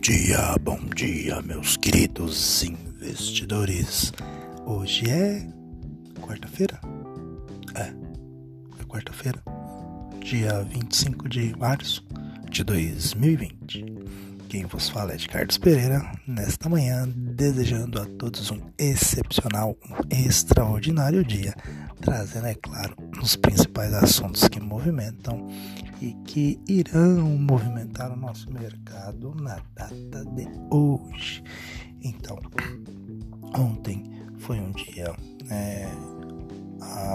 dia, bom dia, meus queridos investidores. Hoje é quarta-feira? É, é quarta-feira, dia 25 de março de 2020. Quem vos fala é de Carlos Pereira, nesta manhã, desejando a todos um excepcional, um extraordinário dia, trazendo, é claro, os principais assuntos que movimentam e que irão movimentar o nosso mercado na data de hoje. Então, ontem foi um dia é,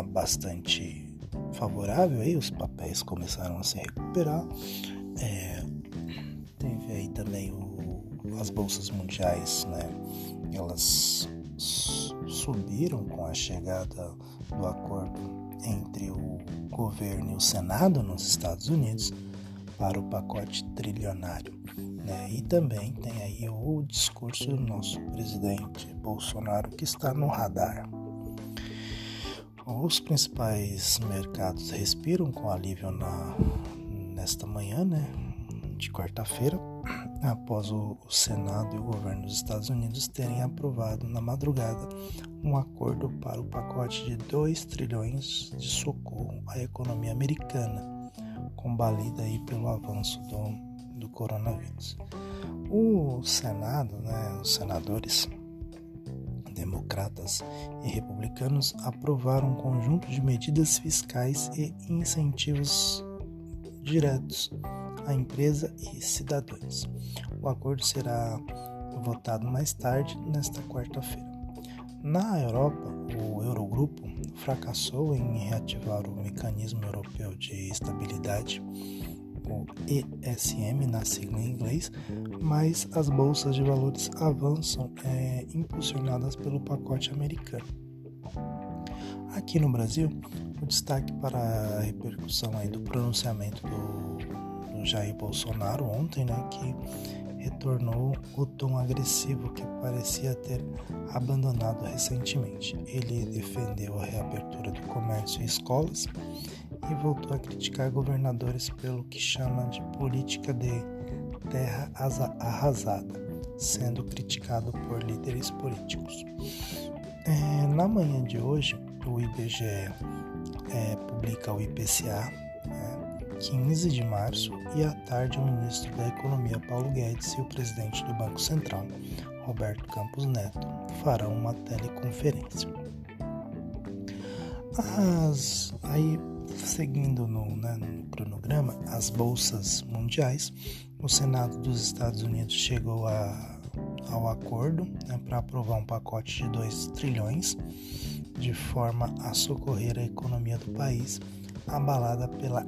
bastante favorável, aí os papéis começaram a se recuperar. É, teve aí também o, as bolsas mundiais, né? Elas subiram com a chegada do acordo entre o governo e o Senado nos Estados Unidos para o pacote trilionário. Né? E também tem aí o discurso do nosso presidente Bolsonaro que está no radar. Os principais mercados respiram com alívio na, nesta manhã, né, de quarta-feira, após o, Senado e o governo dos Estados Unidos terem aprovado na madrugada um acordo para o pacote de 2 trilhões de socorro à economia americana, combalida aí pelo avanço do, do coronavírus. O Senado, né, os senadores democratas e republicanos aprovaram um conjunto de medidas fiscais e incentivos diretos à empresa e cidadãos. O acordo será votado mais tarde, nesta quarta-feira. Na Europa, o Eurogrupo fracassou em reativar o Mecanismo Europeu de Estabilidade, o ESM na sigla em inglês, mas as bolsas de valores avançam é, impulsionadas pelo pacote americano. Aqui no Brasil, o destaque para a repercussão aí do pronunciamento do Jair Bolsonaro ontem, né, que retornou o tom agressivo que parecia ter abandonado recentemente. Ele defendeu a reabertura do comércio e escolas e voltou a criticar governadores pelo que chama de política de terra arrasada, sendo criticado por líderes políticos. É, na manhã de hoje, o IBGE é, publica o IPCA, 15 de março, e à tarde o ministro da Economia Paulo Guedes e o presidente do Banco Central, Roberto Campos Neto, farão uma teleconferência. As, aí, seguindo no, né, no cronograma, as bolsas mundiais, o Senado dos Estados Unidos chegou a, ao acordo né, para aprovar um pacote de 2 trilhões de forma a socorrer a economia do país abalada pela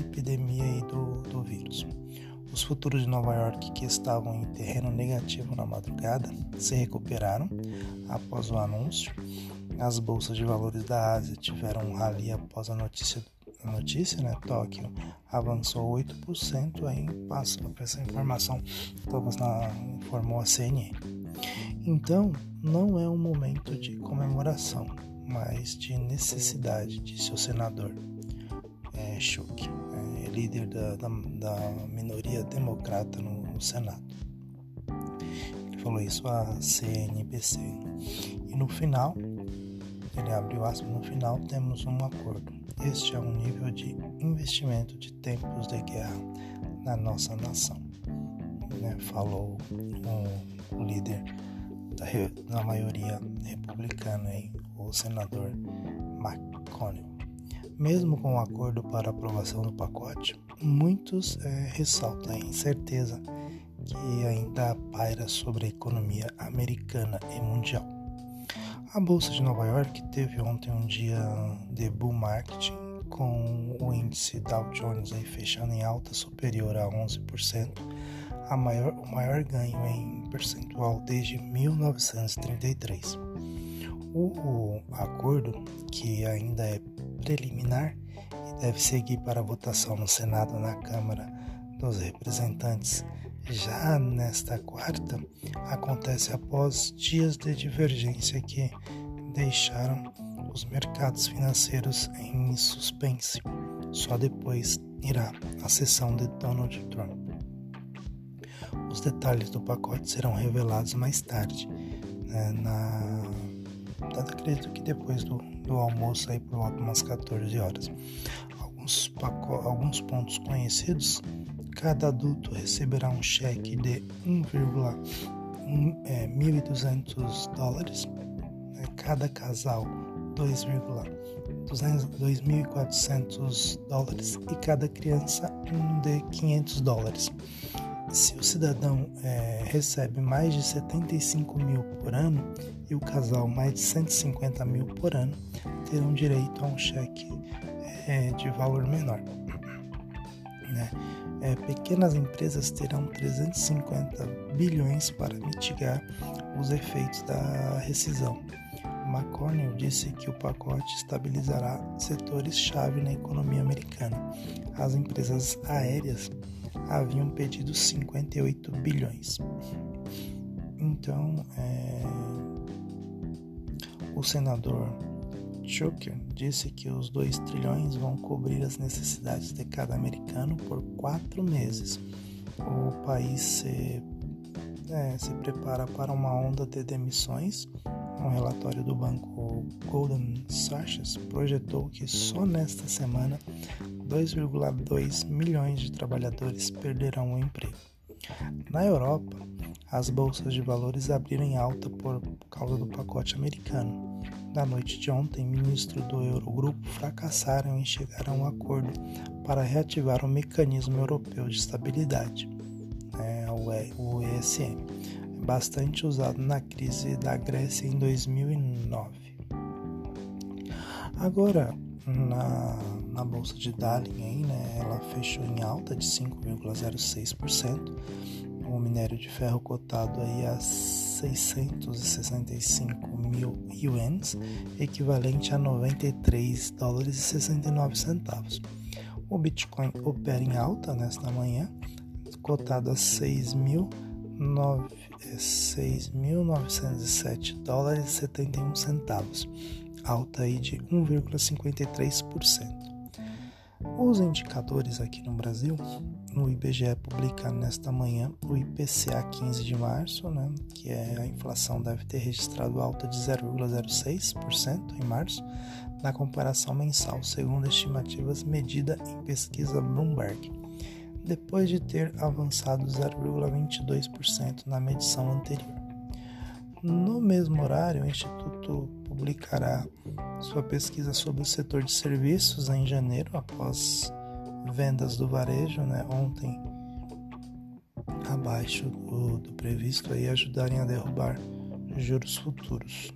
epidemia do, do vírus. Os futuros de Nova York, que estavam em terreno negativo na madrugada, se recuperaram após o anúncio. As bolsas de valores da Ásia tiveram um rally após a notícia. A notícia, né? Tóquio avançou 8%, aí passa essa informação, na, informou a CNN. Então, não é um momento de comemoração, mas de necessidade, disse o senador é, Schuch, é, líder da, da, da, minoria democrata no, no Senado. Ele falou isso à CNBC. E no final, ele abriu aspas, no final temos um acordo. Este é um nível de investimento de tempos de guerra na nossa nação. Né? Falou o, líder da, da maioria republicana, aí, o senador McConnell. Mesmo com o acordo para aprovação do pacote, muitos é, ressaltam a incerteza que ainda paira sobre a economia americana e mundial. A Bolsa de Nova York teve ontem um dia de bull market, com o índice Dow Jones aí fechando em alta superior a 11%, a maior, o maior ganho em percentual desde 1933. O acordo, que ainda é preliminar e deve seguir para votação no Senado na Câmara dos Representantes, já nesta quarta, acontece após dias de divergência que deixaram os mercados financeiros em suspense. Só depois irá a sessão de Donald Trump. Os detalhes do pacote serão revelados mais tarde, né, na acredito que depois do, do almoço aí por volta umas 14 horas. Alguns, alguns pontos conhecidos, cada adulto receberá um cheque de 1,1 é, 1.200 dólares, né, cada casal 2.400 dólares e cada criança um de 500 dólares. Se o cidadão é, recebe mais de 75 mil por ano e o casal mais de 150 mil por ano, terão direito a um cheque é, de valor menor. Né? É, pequenas empresas terão 350 bilhões para mitigar os efeitos da rescisão. McConnell disse que o pacote estabilizará setores-chave na economia americana. As empresas aéreas haviam pedido 58 bilhões. Então, é, o senador Chucker disse que os 2 trilhões vão cobrir as necessidades de cada americano por quatro meses. O país se, é, se prepara para uma onda de demissões. Um relatório do banco Golden Sachs projetou que só nesta semana 2,2 milhões de trabalhadores perderão o emprego. Na Europa, as bolsas de valores abriram em alta por causa do pacote americano. Na noite de ontem, ministros do Eurogrupo fracassaram em chegar a um acordo para reativar o mecanismo europeu de estabilidade, né, o ESM, bastante usado na crise da Grécia em 2009. Agora, na, na bolsa de Darling aí, né, ela fechou em alta de 5,06%. O minério de ferro cotado aí a 665 mil ienes, equivalente a 93 dólares e 69 centavos. O Bitcoin opera em alta nesta manhã, cotado a 6.907 dólares e 71 centavos alta aí de 1,53%. Os indicadores aqui no Brasil, o IBGE publica nesta manhã o IPCA 15 de março, né, que é a inflação deve ter registrado alta de 0,06% em março, na comparação mensal, segundo estimativas medida em pesquisa Bloomberg, depois de ter avançado 0,22% na medição anterior. No mesmo horário, o Instituto publicará sua pesquisa sobre o setor de serviços em janeiro, após vendas do varejo, né, ontem abaixo do, do previsto, aí ajudarem a derrubar juros futuros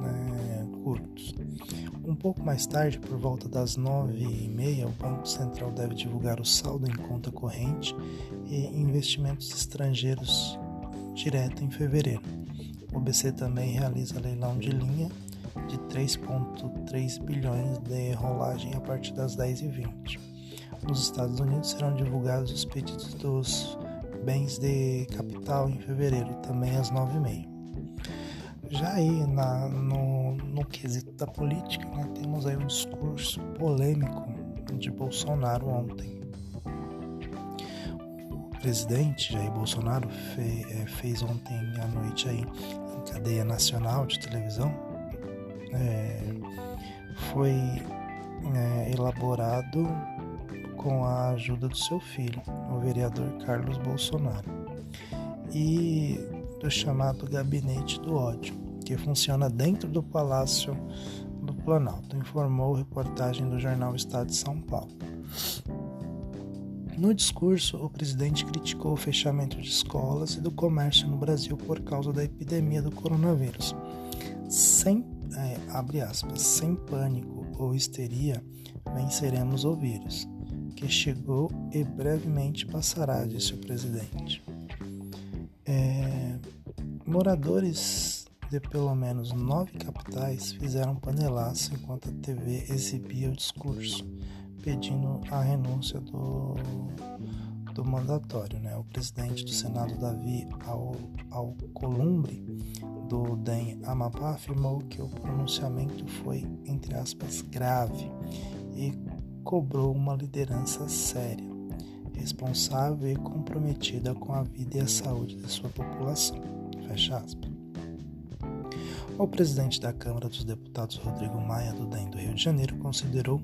né, curtos. Um pouco mais tarde, por volta das nove e meia, o Banco Central deve divulgar o saldo em conta corrente e investimentos estrangeiros direto em fevereiro. O BC também realiza leilão de linha de 3,3 bilhões de rolagem a partir das 10h20. Nos Estados Unidos serão divulgados os pedidos dos bens de capital em fevereiro também às 9h30. Já aí na, no, no quesito da política, né, temos aí um discurso polêmico de Bolsonaro ontem. O presidente Jair Bolsonaro é, fez ontem à noite aí em cadeia nacional de televisão é, foi é, elaborado com a ajuda do seu filho, o vereador Carlos Bolsonaro, e do chamado Gabinete do Ódio, que funciona dentro do Palácio do Planalto, informou reportagem do jornal Estado de São Paulo. No discurso, o presidente criticou o fechamento de escolas e do comércio no Brasil por causa da epidemia do coronavírus, sem é, abre aspas, sem pânico ou histeria, venceremos o vírus, que chegou e brevemente passará, disse o presidente. É, moradores de pelo menos nove capitais fizeram panelaço enquanto a TV exibia o discurso, pedindo a renúncia do, do mandatório. Né? O presidente do Senado, Davi Alcolumbre, do DEM Amapá afirmou que o pronunciamento foi, entre aspas, grave e cobrou uma liderança séria. responsável e comprometida com a vida e a saúde de sua população. Fecha aspas. O presidente da Câmara dos Deputados, Rodrigo Maia, do DEM do Rio de Janeiro, considerou,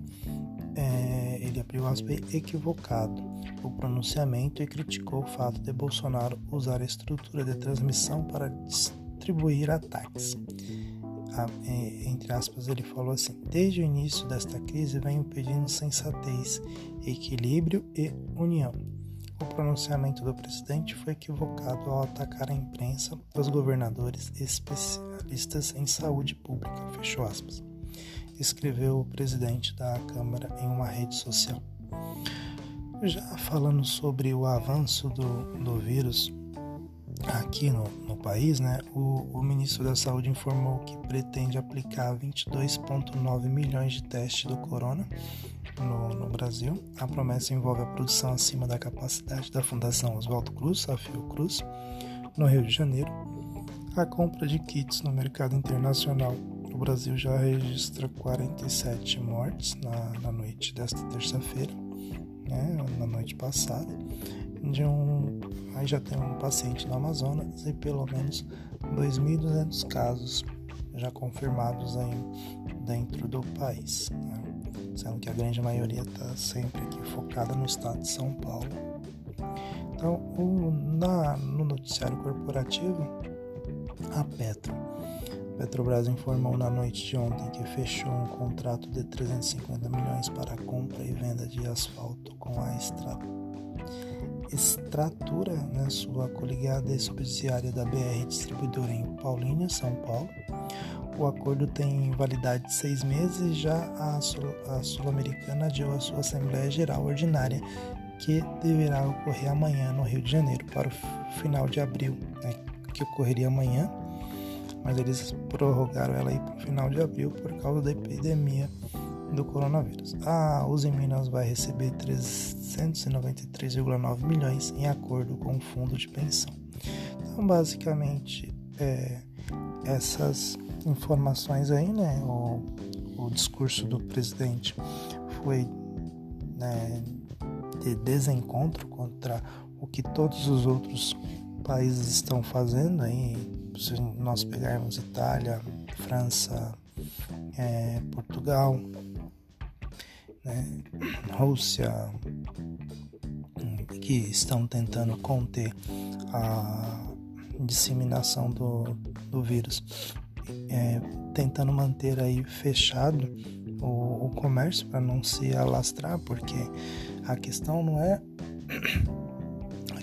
é, ele abriu aspas, equivocado o pronunciamento e criticou o fato de Bolsonaro usar a estrutura de transmissão para distribuir ataques. É, entre aspas, ele falou assim: Desde o início desta crise venho pedindo sensatez, equilíbrio e união. O pronunciamento do presidente foi equivocado ao atacar a imprensa, os governadores especialistas em saúde pública. Fechou aspas. Escreveu o presidente da Câmara em uma rede social. Já falando sobre o avanço do, do vírus aqui no, no país, né, o, o, ministro da Saúde informou que pretende aplicar 22,9 milhões de testes do corona no, no, Brasil. A promessa envolve a produção acima da capacidade da Fundação Oswaldo Cruz, a Fiocruz, no Rio de Janeiro, a compra de kits no mercado internacional. O Brasil já registra 47 mortes na, na noite desta terça-feira né, na noite passada, de um, aí já tem um paciente no Amazonas e pelo menos 2.200 casos já confirmados aí dentro do país, né, sendo que a grande maioria está sempre aqui focada no estado de São Paulo. Então, o, na, no noticiário corporativo, a Petro Petrobras informou na noite de ontem que fechou um contrato de 350 milhões para a compra e venda de asfalto com a Extra... Extratura, né, sua coligada e subsidiária da BR Distribuidora em Paulínia, São Paulo. O acordo tem validade de seis meses, já a, Sul, a Sul-Americana adiou a sua Assembleia Geral Ordinária, que deverá ocorrer amanhã no Rio de Janeiro, para o final de abril, né, que ocorreria amanhã mas eles prorrogaram ela aí para o final de abril por causa da epidemia do coronavírus. A Uzi Minas vai receber 393,9 milhões em acordo com o fundo de pensão. Então, basicamente, é, essas informações aí, né? O, o discurso do presidente foi né, de desencontro contra o que todos os outros países estão fazendo aí se nós pegarmos Itália, França, é, Portugal, né, Rússia, que estão tentando conter a disseminação do, do vírus, é, tentando manter aí fechado o, o comércio para não se alastrar, porque a questão não é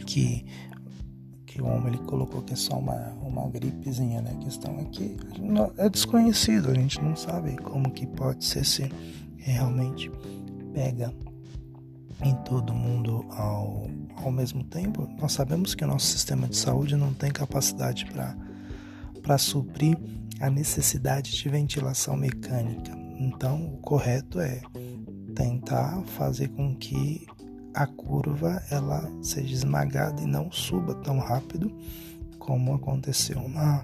que homem ele colocou que é só uma, uma gripezinha, né? A questão é que é desconhecido, a gente não sabe como que pode ser se realmente pega em todo mundo ao, ao mesmo tempo. Nós sabemos que o nosso sistema de saúde não tem capacidade para suprir a necessidade de ventilação mecânica. Então, o correto é tentar fazer com que a curva ela seja esmagada e não suba tão rápido como aconteceu na,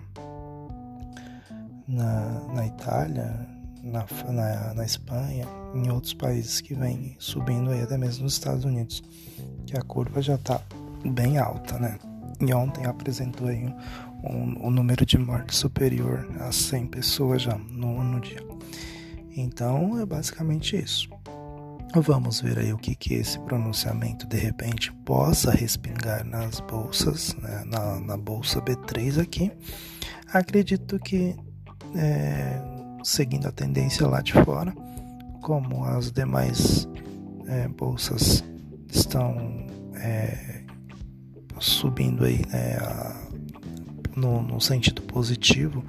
na, na Itália, na, na, na Espanha, em outros países que vêm subindo aí, até mesmo nos Estados Unidos, que a curva já está bem alta, né? E ontem apresentou aí um, um, um, número de mortes superior a 100 pessoas já no, no dia. Então é basicamente isso. Vamos ver aí o que, que esse pronunciamento de repente possa respingar nas bolsas, né? na, na, bolsa B3 aqui. Acredito que, é, seguindo a tendência lá de fora, como as demais é, bolsas estão é, subindo aí né, a, no, no, sentido positivo,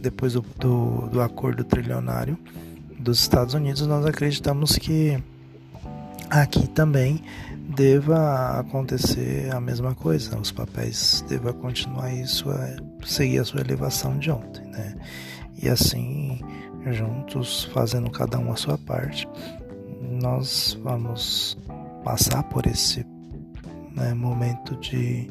depois do, do, do acordo trilionário dos Estados Unidos, nós acreditamos que aqui também deva acontecer a mesma coisa, os papéis devam continuar isso, seguir a sua elevação de ontem, né? E assim, juntos, fazendo cada um a sua parte, nós vamos passar por esse né, momento de,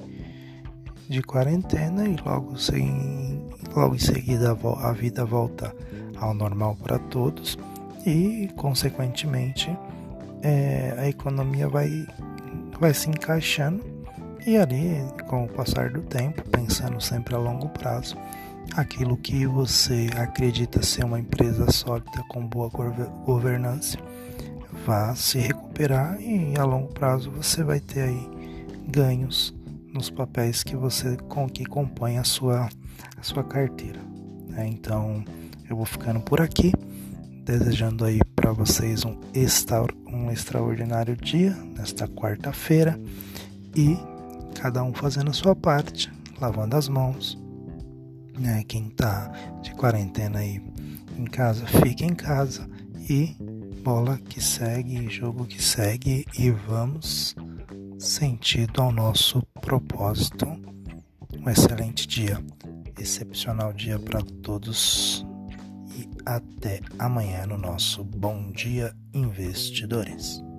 de quarentena e logo, sem, logo em seguida a vida volta ao normal para todos e, consequentemente, é, a economia vai, vai se encaixando e ali, com o passar do tempo, pensando sempre a longo prazo, aquilo que você acredita ser uma empresa sólida com boa governança vá se recuperar e a longo prazo você vai ter aí ganhos nos papéis que você com que compõe a sua a sua carteira. Né? Então eu vou ficando por aqui, desejando aí para vocês um, extra, um extraordinário dia nesta quarta-feira e cada um fazendo a sua parte, lavando as mãos. Né? Quem tá de quarentena aí em casa, fique em casa e bola que segue, jogo que segue e vamos sentido ao nosso propósito. Um excelente dia, excepcional dia para todos até amanhã no nosso Bom Dia Investidores.